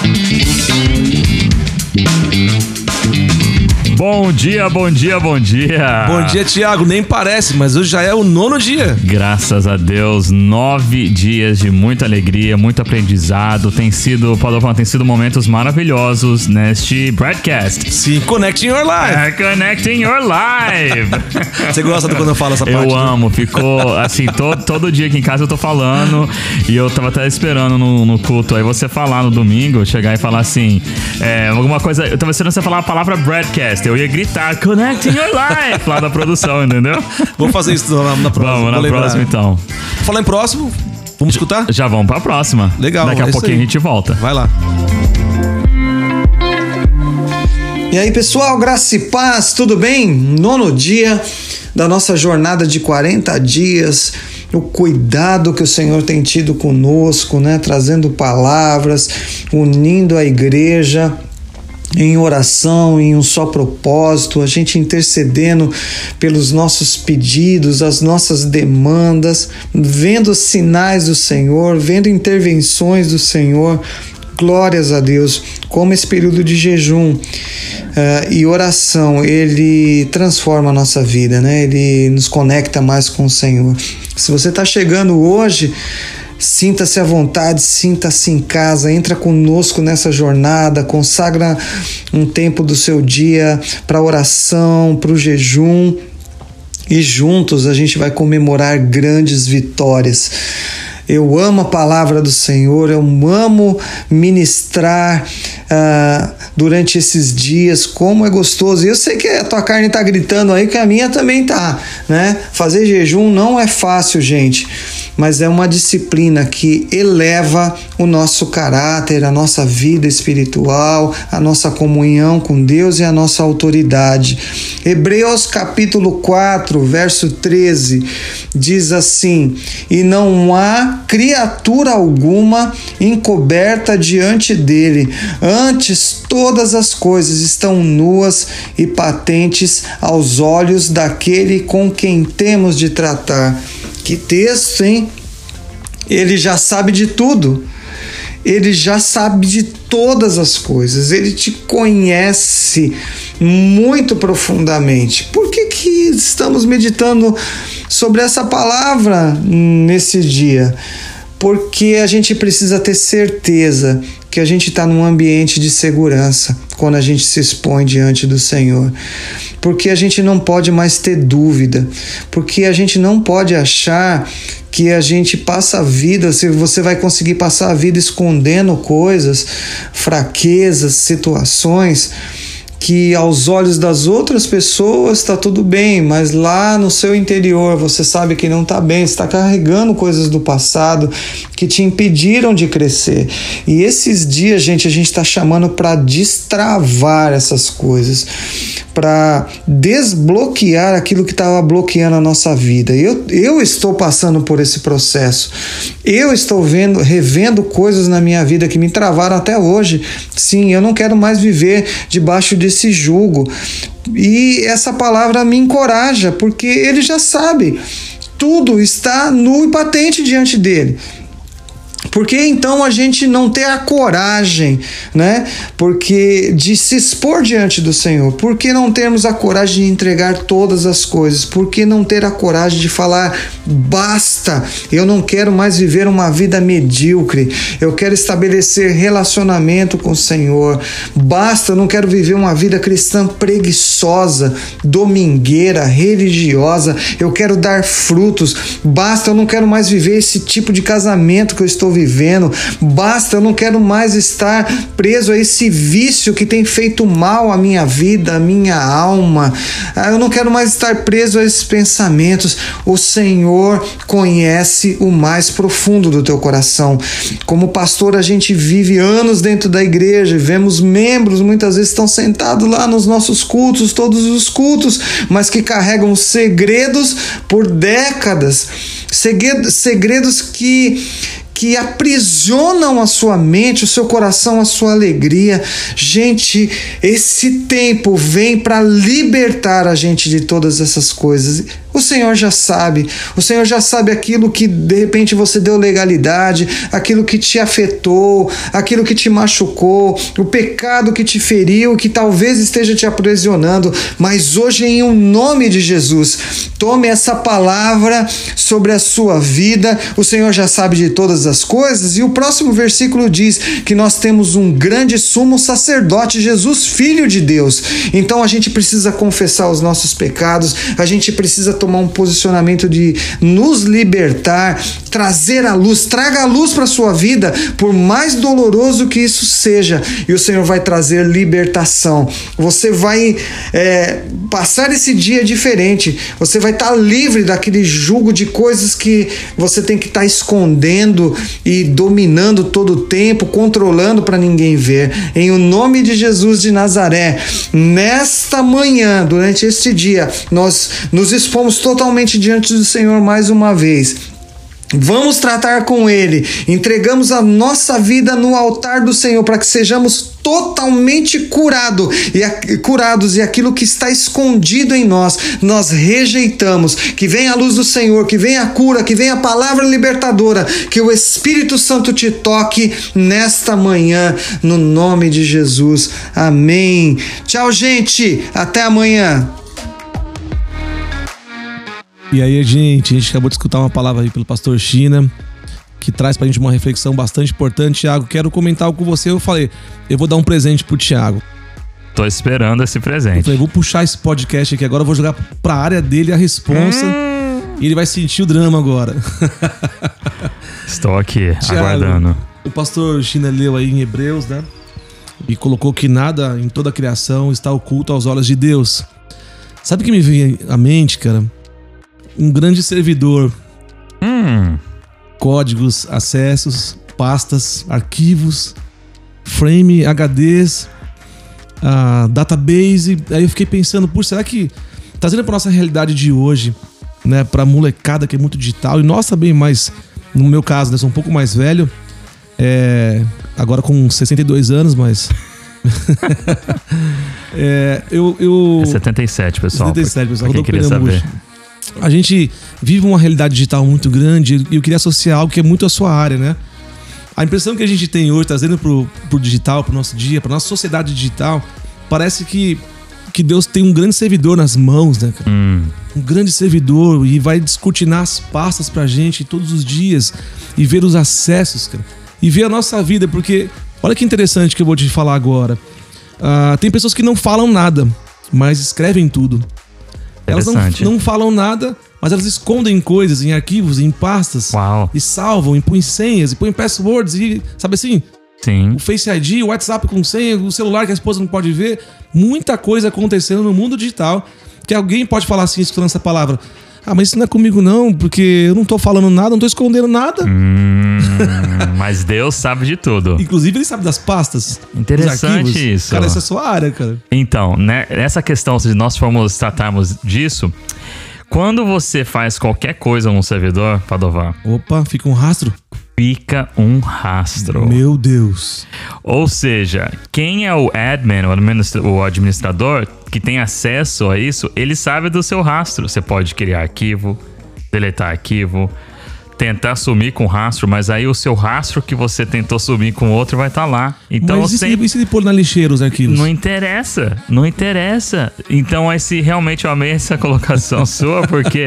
Thank you. Bom dia, bom dia, bom dia. Bom dia, Tiago. Nem parece, mas hoje já é o nono dia. Graças a Deus, nove dias de muita alegria, muito aprendizado. Tem sido, Padovão, tem sido momentos maravilhosos neste broadcast. Sim, Connecting Your Life. É, connecting Your Life. Você gosta do quando eu falo essa parte? Eu amo, ficou assim, todo, todo dia aqui em casa eu tô falando e eu tava até esperando no, no culto aí você falar no domingo, chegar e falar assim, é, alguma coisa, eu tava esperando você falar a palavra broadcast, eu ia gritar Connecting Your Life lá da produção, entendeu? Vamos fazer isso na, na próxima. Vamos, na lembrar. próxima então. Falar em próximo, vamos escutar? Já vamos pra próxima. Legal, Daqui é a isso pouquinho a gente volta. Vai lá. E aí, pessoal, graça e paz, tudo bem? Nono dia da nossa jornada de 40 dias. O cuidado que o Senhor tem tido conosco, né? Trazendo palavras, unindo a igreja em oração, em um só propósito, a gente intercedendo pelos nossos pedidos, as nossas demandas, vendo sinais do Senhor, vendo intervenções do Senhor. Glórias a Deus, como esse período de jejum uh, e oração, ele transforma a nossa vida, né? Ele nos conecta mais com o Senhor. Se você está chegando hoje, Sinta-se à vontade, sinta-se em casa, entra conosco nessa jornada, consagra um tempo do seu dia para oração, para o jejum e juntos a gente vai comemorar grandes vitórias. Eu amo a palavra do Senhor, eu amo ministrar uh, durante esses dias, como é gostoso. E eu sei que a tua carne está gritando aí, que a minha também tá, né? Fazer jejum não é fácil, gente, mas é uma disciplina que eleva o nosso caráter, a nossa vida espiritual, a nossa comunhão com Deus e a nossa autoridade. Hebreus capítulo 4, verso 13 diz assim: E não há criatura alguma encoberta diante dele, antes todas as coisas estão nuas e patentes aos olhos daquele com quem temos de tratar. Que texto, hein? Ele já sabe de tudo. Ele já sabe de todas as coisas. Ele te conhece muito profundamente. Por que, que estamos meditando sobre essa palavra nesse dia? Porque a gente precisa ter certeza que a gente está num ambiente de segurança quando a gente se expõe diante do Senhor. Porque a gente não pode mais ter dúvida, porque a gente não pode achar que a gente passa a vida, se você vai conseguir passar a vida escondendo coisas, fraquezas, situações que aos olhos das outras pessoas está tudo bem, mas lá no seu interior você sabe que não está bem, está carregando coisas do passado que te impediram de crescer. E esses dias, gente, a gente está chamando para destravar essas coisas, para desbloquear aquilo que estava bloqueando a nossa vida. Eu, eu estou passando por esse processo. Eu estou vendo, revendo coisas na minha vida que me travaram até hoje. Sim, eu não quero mais viver debaixo desse jugo. E essa palavra me encoraja, porque ele já sabe. Tudo está nu e patente diante dele. Por que então a gente não ter a coragem, né? Porque de se expor diante do Senhor? Por que não termos a coragem de entregar todas as coisas? Por que não ter a coragem de falar basta? Eu não quero mais viver uma vida medíocre. Eu quero estabelecer relacionamento com o Senhor. Basta, eu não quero viver uma vida cristã preguiçosa, domingueira, religiosa. Eu quero dar frutos. Basta, eu não quero mais viver esse tipo de casamento que eu estou vivendo. Basta, eu não quero mais estar preso a esse vício que tem feito mal à minha vida, à minha alma. Eu não quero mais estar preso a esses pensamentos. O Senhor conhece o mais profundo do teu coração. Como pastor, a gente vive anos dentro da igreja, vemos membros muitas vezes estão sentados lá nos nossos cultos, todos os cultos, mas que carregam segredos por décadas. Segredos que que aprisionam a sua mente, o seu coração, a sua alegria. Gente, esse tempo vem para libertar a gente de todas essas coisas. O Senhor já sabe. O Senhor já sabe aquilo que de repente você deu legalidade, aquilo que te afetou, aquilo que te machucou, o pecado que te feriu, que talvez esteja te aprisionando. Mas hoje, em um nome de Jesus, tome essa palavra sobre a sua vida. O Senhor já sabe de todas as coisas. E o próximo versículo diz que nós temos um grande sumo sacerdote, Jesus, Filho de Deus. Então a gente precisa confessar os nossos pecados, a gente precisa tomar um posicionamento de nos libertar, trazer a luz, traga a luz para sua vida, por mais doloroso que isso seja, e o Senhor vai trazer libertação. Você vai é, passar esse dia diferente, você vai estar livre daquele jugo de coisas que você tem que estar escondendo e dominando todo o tempo, controlando para ninguém ver. Em o nome de Jesus de Nazaré, nesta manhã, durante este dia, nós nos expomos totalmente diante do Senhor mais uma vez. Vamos tratar com Ele, entregamos a nossa vida no altar do Senhor para que sejamos totalmente curado e curados e aquilo que está escondido em nós, nós rejeitamos. Que venha a luz do Senhor, que venha a cura, que venha a palavra libertadora, que o Espírito Santo te toque nesta manhã, no nome de Jesus. Amém. Tchau, gente. Até amanhã. E aí, gente, a gente acabou de escutar uma palavra aí pelo pastor China, que traz pra gente uma reflexão bastante importante. Tiago, quero comentar algo com você. Eu falei, eu vou dar um presente pro Tiago. Tô esperando esse presente. Eu falei, vou puxar esse podcast aqui agora, vou jogar pra área dele a responsa. Hum. E ele vai sentir o drama agora. Estou aqui, Thiago, aguardando. O pastor China leu aí em Hebreus, né? E colocou que nada em toda a criação está oculto aos olhos de Deus. Sabe o que me veio à mente, cara? Um grande servidor. Hum. Códigos, acessos, pastas, arquivos, frame, HDs, uh, database. Aí eu fiquei pensando, por será que trazendo para nossa realidade de hoje, né, para molecada que é muito digital e nós também mais, no meu caso, né, sou um pouco mais velho, é, agora com 62 anos, mas é, eu, eu... É 77, pessoal. 77, pessoal. Quem queria saber a gente vive uma realidade digital muito grande e eu queria associar algo que é muito a sua área, né? A impressão que a gente tem hoje, trazendo pro, pro digital, pro nosso dia, pra nossa sociedade digital, parece que, que Deus tem um grande servidor nas mãos, né, cara? Hum. Um grande servidor e vai descortinar as pastas pra gente todos os dias e ver os acessos, cara. E ver a nossa vida, porque olha que interessante que eu vou te falar agora. Uh, tem pessoas que não falam nada, mas escrevem tudo. Elas não, não falam nada, mas elas escondem coisas em arquivos, em pastas. Uau. E salvam, e põem senhas, e põem passwords, e sabe assim? Sim. O Face ID, o WhatsApp com senha, o celular que a esposa não pode ver. Muita coisa acontecendo no mundo digital que alguém pode falar assim, escutando essa palavra. Ah, mas isso não é comigo não, porque eu não tô falando nada, não tô escondendo nada. Hum, mas Deus sabe de tudo. Inclusive ele sabe das pastas. Interessante isso. Cara, essa é a sua área, cara. Então, né, essa questão, se nós formos tratarmos disso, quando você faz qualquer coisa num servidor, Padovar... Opa, fica um rastro? Fica um rastro. Meu Deus. Ou seja, quem é o admin, o administrador, que tem acesso a isso, ele sabe do seu rastro. Você pode criar arquivo, deletar arquivo, tentar sumir com rastro, mas aí o seu rastro que você tentou sumir com outro vai estar tá lá. Então mas e sempre... e se ele pôr na lixeira os arquivos? Não interessa, não interessa. Então esse realmente eu amei essa colocação sua, porque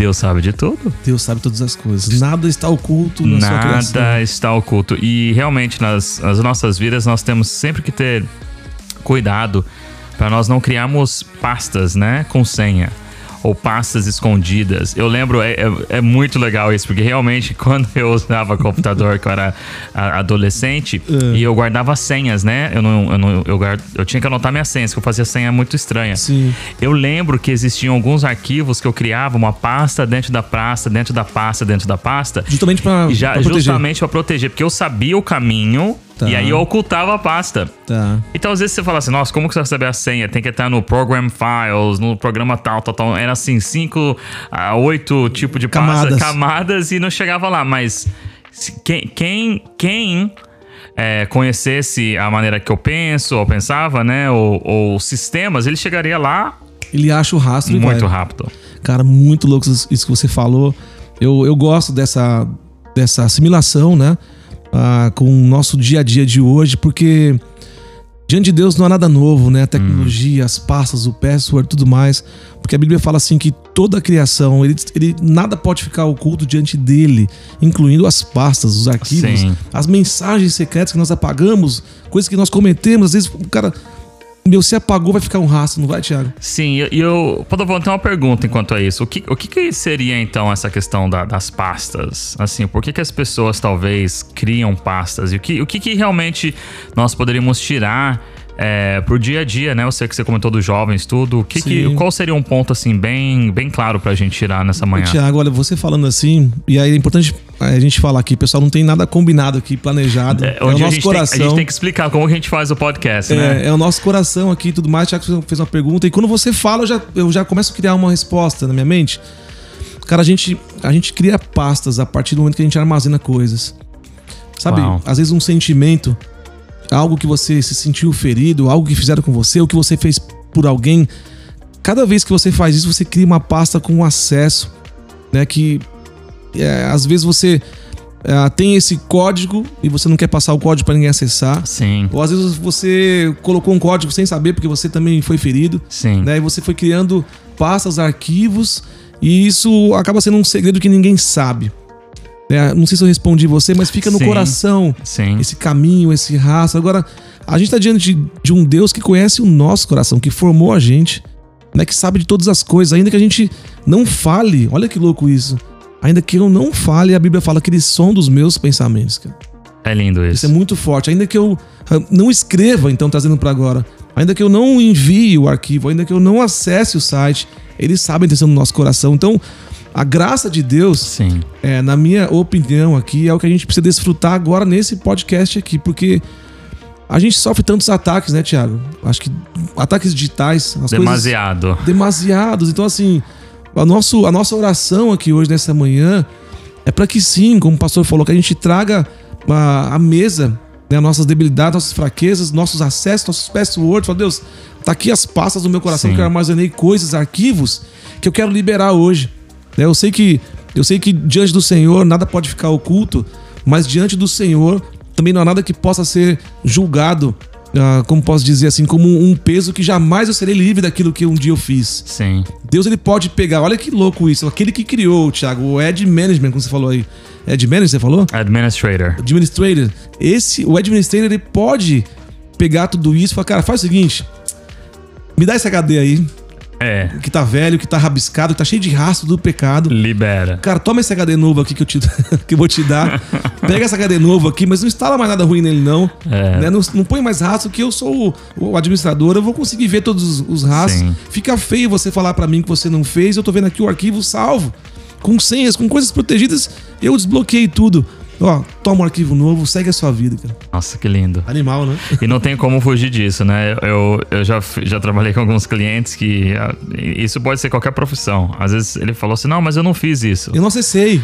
Deus sabe de tudo. Deus sabe todas as coisas. Nada está oculto na Nada sua criação. Nada está oculto. E realmente nas, nas nossas vidas nós temos sempre que ter cuidado para nós não criarmos pastas, né, com senha ou pastas escondidas. Eu lembro, é, é, é, muito legal isso, porque realmente quando eu usava computador, que eu era adolescente, é. e eu guardava senhas, né? Eu, não, eu, não, eu, guard, eu tinha que anotar minhas senhas, que eu fazia senha muito estranha. Sim. Eu lembro que existiam alguns arquivos que eu criava, uma pasta dentro da pasta, dentro da pasta, dentro da pasta. Justamente para proteger. Justamente para proteger, porque eu sabia o caminho Tá. E aí eu ocultava a pasta. Tá. Então, às vezes você fala assim, nossa, como que você vai saber a senha? Tem que estar no Program Files, no programa tal, tal, tal. Era assim, cinco a oito tipos de camadas. pasta, camadas e não chegava lá. Mas quem, quem, quem é, conhecesse a maneira que eu penso, ou pensava, né? Ou, ou sistemas, ele chegaria lá. Ele acha o rastro muito rápido. Cara, muito louco isso isso que você falou. Eu, eu gosto dessa, dessa assimilação, né? Ah, com o nosso dia a dia de hoje, porque diante de Deus não há nada novo, né? A tecnologia, as pastas, o password, tudo mais. Porque a Bíblia fala assim que toda a criação, ele, ele nada pode ficar oculto diante dele, incluindo as pastas, os arquivos, Sim. as mensagens secretas que nós apagamos, coisas que nós cometemos. Às vezes o cara, meu, se apagou, vai ficar um rastro, não vai, Thiago? Sim, e eu. Padovão, tem uma pergunta enquanto a isso. O que, o que, que seria então essa questão da- das pastas? Assim, por que, que as pessoas talvez criam pastas? E o que, o que, que realmente nós poderíamos tirar é, pro dia a dia, né? Eu sei que você comentou dos jovens, tudo. O que que, qual seria um ponto, assim, bem, bem claro pra gente tirar nessa manhã? Tiago, olha, você falando assim, e aí é importante a gente falar aqui, pessoal, não tem nada combinado aqui, planejado. É, É, o nosso gente tem, a coração. gente tem que explicar como que a gente faz o podcast, né? É, é o nosso coração aqui e tudo mais. Tiago fez- fez uma pergunta. E quando você fala, eu já, eu já começo a criar uma resposta na minha mente. Cara, a gente, a gente cria pastas a partir do momento que a gente armazena coisas. Sabe? Uau. Às vezes um sentimento, algo que você se sentiu ferido, algo que fizeram com você, ou que você fez por alguém. Cada vez que você faz isso, você cria uma pasta com acesso, né? Que é, às vezes você é, tem esse código e você não quer passar o código para ninguém acessar. Sim, Ou às vezes você colocou um código sem saber porque você também foi ferido, sim. né? E você foi criando pastas, arquivos, e isso acaba sendo um segredo que ninguém sabe. né? Não sei se eu respondi você, mas fica no Sim. coração Sim. esse caminho, esse rastro. Agora, a gente está diante de, de um Deus que conhece o nosso coração, que formou a gente, né? Que sabe de todas as coisas, ainda que a gente não fale. Olha que louco isso. Ainda que eu não fale, a Bíblia fala que eles são dos meus pensamentos, cara. É lindo Isso isso. é muito forte. Ainda que eu ah, não escreva, então trazendo para agora, ainda que eu não envie o arquivo, ainda que eu não acesse o site, eles sabem a intenção do nosso coração. Então, a graça de Deus, Sim. é, na minha opinião aqui, é o que a gente precisa desfrutar agora nesse podcast aqui, porque a gente sofre tantos ataques, né, Thiago? Acho que ataques digitais, as coisas Demasiado. demasiados. Então, assim, a, nosso, a nossa oração aqui hoje, nessa manhã, é para que sim, como o pastor falou, que a gente traga a, a mesa, né, nossas debilidades, nossas fraquezas, nossos acessos, nossos passwords. Fala, Deus, tá aqui as pastas do meu coração Sim. que eu armazenei coisas, arquivos que eu quero liberar hoje. Né, Eu sei que eu sei que diante do Senhor nada pode ficar oculto, mas diante do Senhor também não há nada que possa ser julgado, ah, como posso dizer assim, como um peso que jamais eu serei livre daquilo que um dia eu fiz. Sim. Deus ele pode pegar, olha que louco isso, aquele que criou, Thiago, o Ed Management, como você falou aí. Ed Management, você falou? Administrator. Administrator. Esse, o Administrator, ele pode pegar tudo isso e falar, cara, faz o seguinte, me dá esse HD aí, É. que tá velho, que tá rabiscado, que tá cheio de rastro do pecado. Libera. Cara, toma esse HD novo aqui que eu, te, que eu vou te dar. Pega esse HD novo aqui, mas não instala mais nada ruim nele, não. É. Né? Não, não põe mais rastro, que eu sou o, o administrador, eu vou conseguir ver todos os, os rastros. Sim. Fica feio você falar pra mim que você não fez, eu tô vendo aqui o arquivo salvo, com senhas, com coisas protegidas, eu desbloqueei tudo. Ó, toma um arquivo novo, segue a sua vida, cara. Nossa, que lindo. Animal, né? E não tem como fugir disso, né? Eu, eu já, já trabalhei com alguns clientes que. ah, Isso pode ser qualquer profissão. Às vezes ele falou assim: não, mas eu não fiz isso. Eu não acessei.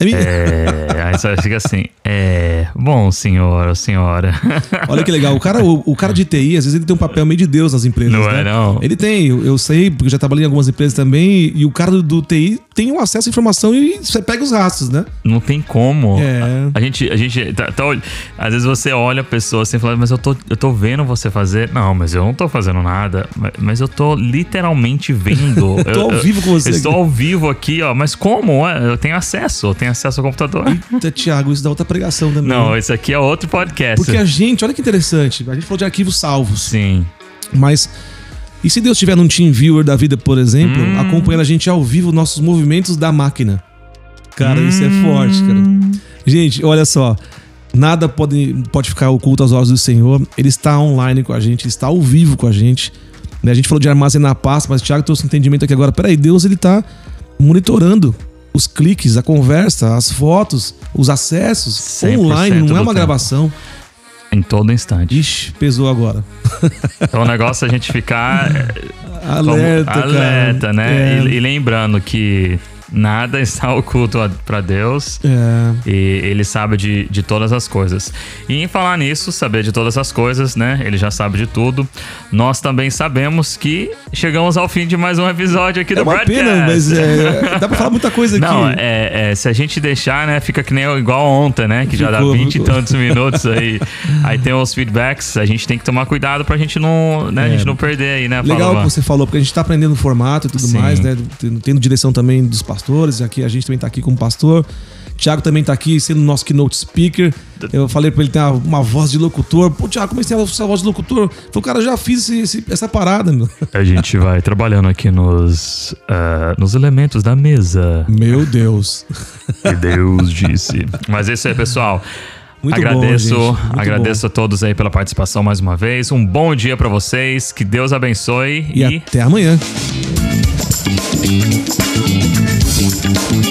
É É, aí você fica assim, é. Bom, senhor, senhora. Olha que legal. O cara, o, o cara de TI, às vezes ele tem um papel meio de Deus nas empresas. Não né? é, não? Ele tem, eu, eu sei, porque eu já trabalhei em algumas empresas também, e o cara do, do TI tem um acesso à informação e você pega os rastros, né? Não tem como. É. A, a gente. A gente tá, tá às vezes você olha a pessoa assim e fala, mas eu tô, eu tô vendo você fazer. Não, mas eu não tô fazendo nada. Mas, mas eu tô literalmente vendo. Eu tô ao vivo com você Eu estou ao vivo aqui, ó. Mas como? Ué, Eu tenho acesso, eu tenho acesso ao computador. Eita, Thiago, isso dá outra pregação também. Não, esse aqui é outro podcast. Porque a gente, olha que interessante, a gente falou de arquivos salvos, Sim. mas e se Deus estiver num team viewer da vida, por exemplo, Hum. acompanhando a gente ao vivo, nossos movimentos da máquina? Cara, isso é forte, cara. Gente, olha só. Nada pode, pode ficar oculto aos olhos do Senhor. Ele está online com a gente, ele está ao vivo com a gente. Né, A gente falou de armazenar pasta, mas o Thiago trouxe um entendimento aqui agora. Peraí, Deus ele está monitorando os cliques, a conversa, as fotos, os acessos 100% online, não é uma gravação. Em todo instante. Ixi, pesou agora. Então o negócio é a gente ficar é, como Alerta, cara. alerta, né? É. E, e lembrando que nada está oculto para Deus. É. E ele sabe de, de todas as coisas. E em falar nisso, saber de todas as coisas, né? Ele já sabe de tudo. Nós também sabemos que chegamos ao fim de mais um episódio aqui É do uma Broadcast. pena, mas é, dá pra falar muita coisa aqui. Não, é, é, se a gente deixar, né, fica que nem igual ontem, né? Que já dá 20 e tantos minutos aí. Aí tem os feedbacks, a gente tem que tomar cuidado pra gente não, né, a gente não perder aí, né? É. Legal Fala, que você falou, porque a gente tá aprendendo o formato e tudo Sim. mais, né? Tendo, tendo direção também dos pastores, aqui a gente também tá aqui como pastor. Thiago também tá aqui sendo nosso keynote speaker. Eu falei pra ele ter uma, uma voz de locutor. Pô, Thiago, como é que tem essa voz de locutor? Falei, cara, eu já fiz esse- esse- essa parada, meu. A gente vai trabalhando aqui nos, ah, nos elementos da mesa. Meu Deus. que Deus disse. Mas é isso aí, pessoal. Muito agradeço, bom, agradeço a todos aí pela participação mais uma vez. Um bom dia pra vocês, que Deus abençoe E, e até amanhã. Gracias.